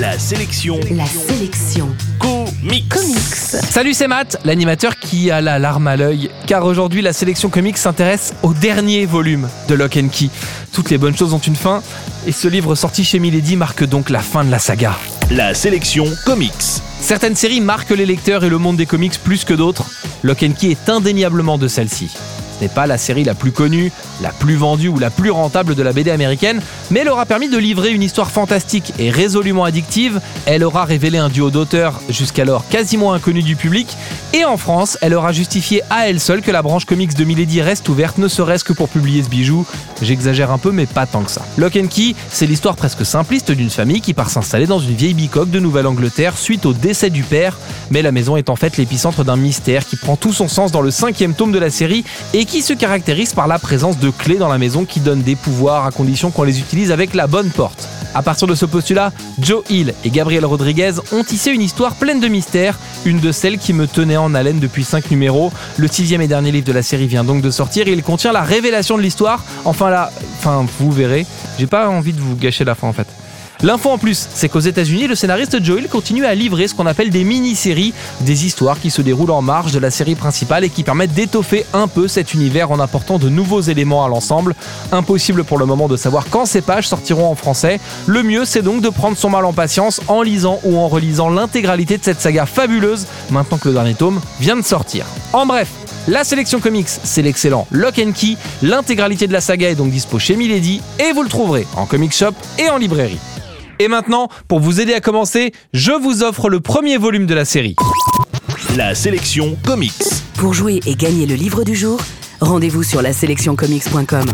La sélection La sélection comics. comics. Salut, c'est Matt, l'animateur qui a la larme à l'œil, car aujourd'hui la sélection comics s'intéresse au dernier volume de Lock and Key. Toutes les bonnes choses ont une fin, et ce livre sorti chez Milady marque donc la fin de la saga. La sélection comics. Certaines séries marquent les lecteurs et le monde des comics plus que d'autres. Lock and Key est indéniablement de celle-ci. N'est pas la série la plus connue, la plus vendue ou la plus rentable de la BD américaine, mais elle aura permis de livrer une histoire fantastique et résolument addictive. Elle aura révélé un duo d'auteurs jusqu'alors quasiment inconnu du public, et en France, elle aura justifié à elle seule que la branche comics de Milady reste ouverte, ne serait-ce que pour publier ce bijou. J'exagère un peu, mais pas tant que ça. Lock and Key, c'est l'histoire presque simpliste d'une famille qui part s'installer dans une vieille bicoque de Nouvelle-Angleterre suite au décès du père, mais la maison est en fait l'épicentre d'un mystère qui prend tout son sens dans le cinquième tome de la série et qui se caractérise par la présence de clés dans la maison qui donnent des pouvoirs à condition qu'on les utilise avec la bonne porte. À partir de ce postulat, Joe Hill et Gabriel Rodriguez ont tissé une histoire pleine de mystères, une de celles qui me tenait en haleine depuis 5 numéros. Le sixième et dernier livre de la série vient donc de sortir et il contient la révélation de l'histoire. Enfin là, enfin vous verrez, j'ai pas envie de vous gâcher la fin en fait. L'info en plus, c'est qu'aux États-Unis, le scénariste Joe Hill continue à livrer ce qu'on appelle des mini-séries, des histoires qui se déroulent en marge de la série principale et qui permettent d'étoffer un peu cet univers en apportant de nouveaux éléments à l'ensemble. Impossible pour le moment de savoir quand ces pages sortiront en français. Le mieux, c'est donc de prendre son mal en patience en lisant ou en relisant l'intégralité de cette saga fabuleuse, maintenant que le dernier tome vient de sortir. En bref, la sélection comics, c'est l'excellent Lock and Key. L'intégralité de la saga est donc dispo chez Milady et vous le trouverez en comic shop et en librairie. Et maintenant, pour vous aider à commencer, je vous offre le premier volume de la série. La sélection comics. Pour jouer et gagner le livre du jour, rendez-vous sur la sélectioncomics.com.